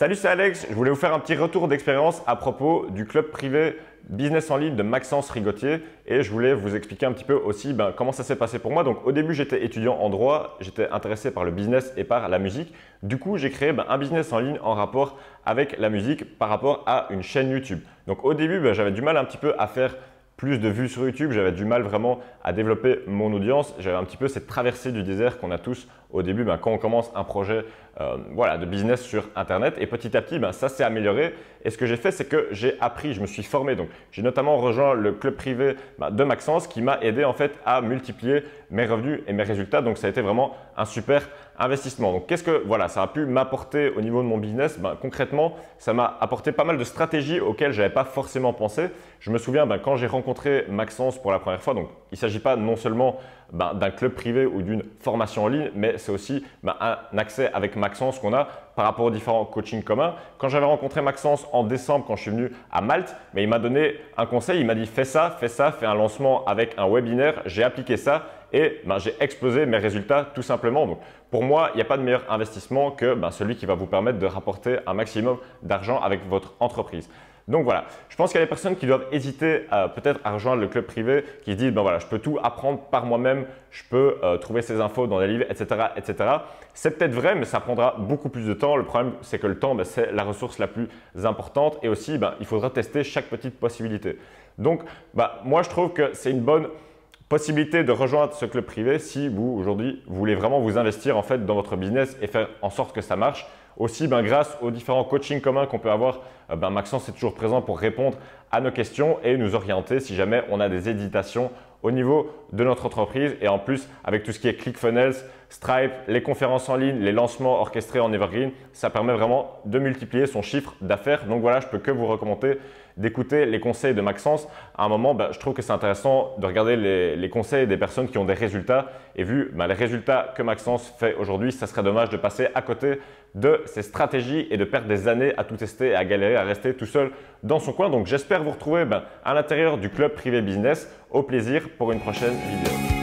Salut, c'est Alex. Je voulais vous faire un petit retour d'expérience à propos du club privé business en ligne de Maxence Rigotier et je voulais vous expliquer un petit peu aussi ben, comment ça s'est passé pour moi. Donc au début, j'étais étudiant en droit, j'étais intéressé par le business et par la musique. Du coup, j'ai créé ben, un business en ligne en rapport avec la musique par rapport à une chaîne YouTube. Donc au début, ben, j'avais du mal un petit peu à faire plus de vues sur YouTube, j'avais du mal vraiment à développer mon audience. J'avais un petit peu cette traversée du désert qu'on a tous au début ben, quand on commence un projet euh, voilà, de business sur Internet. Et petit à petit, ben, ça s'est amélioré. Et ce que j'ai fait, c'est que j'ai appris, je me suis formé. Donc, j'ai notamment rejoint le club privé ben, de Maxence qui m'a aidé en fait à multiplier mes revenus et mes résultats. Donc, ça a été vraiment un super investissement. Donc, qu'est-ce que voilà, ça a pu m'apporter au niveau de mon business? Ben, Concrètement, ça m'a apporté pas mal de stratégies auxquelles je n'avais pas forcément pensé. Je me souviens quand j'ai rencontré Maxence pour la première fois, donc il ne s'agit pas non seulement ben, d'un club privé ou d'une formation en ligne, mais c'est aussi ben, un accès avec Maxence qu'on a par rapport aux différents coachings communs. Quand j'avais rencontré Maxence en décembre, quand je suis venu à Malte, mais il m'a donné un conseil, il m'a dit fais ça, fais ça, fais un lancement avec un webinaire. J'ai appliqué ça et ben, j'ai explosé mes résultats tout simplement. Donc, pour moi, il n'y a pas de meilleur investissement que celui qui va vous permettre de rapporter un maximum d'argent avec votre entreprise. Donc voilà, je pense qu'il y a des personnes qui doivent hésiter peut-être à rejoindre le club privé, qui se disent ben voilà, je peux tout apprendre par moi-même, je peux euh, trouver ces infos dans des livres, etc. etc. C'est peut-être vrai, mais ça prendra beaucoup plus de temps. Le problème, c'est que le temps, ben, c'est la ressource la plus importante et aussi, ben, il faudra tester chaque petite possibilité. Donc, ben, moi, je trouve que c'est une bonne possibilité de rejoindre ce club privé si vous, aujourd'hui, voulez vraiment vous investir en fait dans votre business et faire en sorte que ça marche. Aussi, ben, grâce aux différents coachings communs qu'on peut avoir, euh, ben, Maxence est toujours présent pour répondre à nos questions et nous orienter si jamais on a des hésitations au niveau de notre entreprise. Et en plus, avec tout ce qui est ClickFunnels, Stripe, les conférences en ligne, les lancements orchestrés en Evergreen, ça permet vraiment de multiplier son chiffre d'affaires. Donc voilà, je peux que vous recommander d'écouter les conseils de Maxence. À un moment, ben, je trouve que c'est intéressant de regarder les, conseils des personnes qui ont des résultats. Et vu les résultats que Maxence fait aujourd'hui, ça serait dommage de passer à côté de ses stratégies et de perdre des années à tout tester à galérer, à rester tout seul dans son coin. Donc j'espère vous retrouver ben, à l'intérieur du club privé business. Au plaisir pour une prochaine vidéo.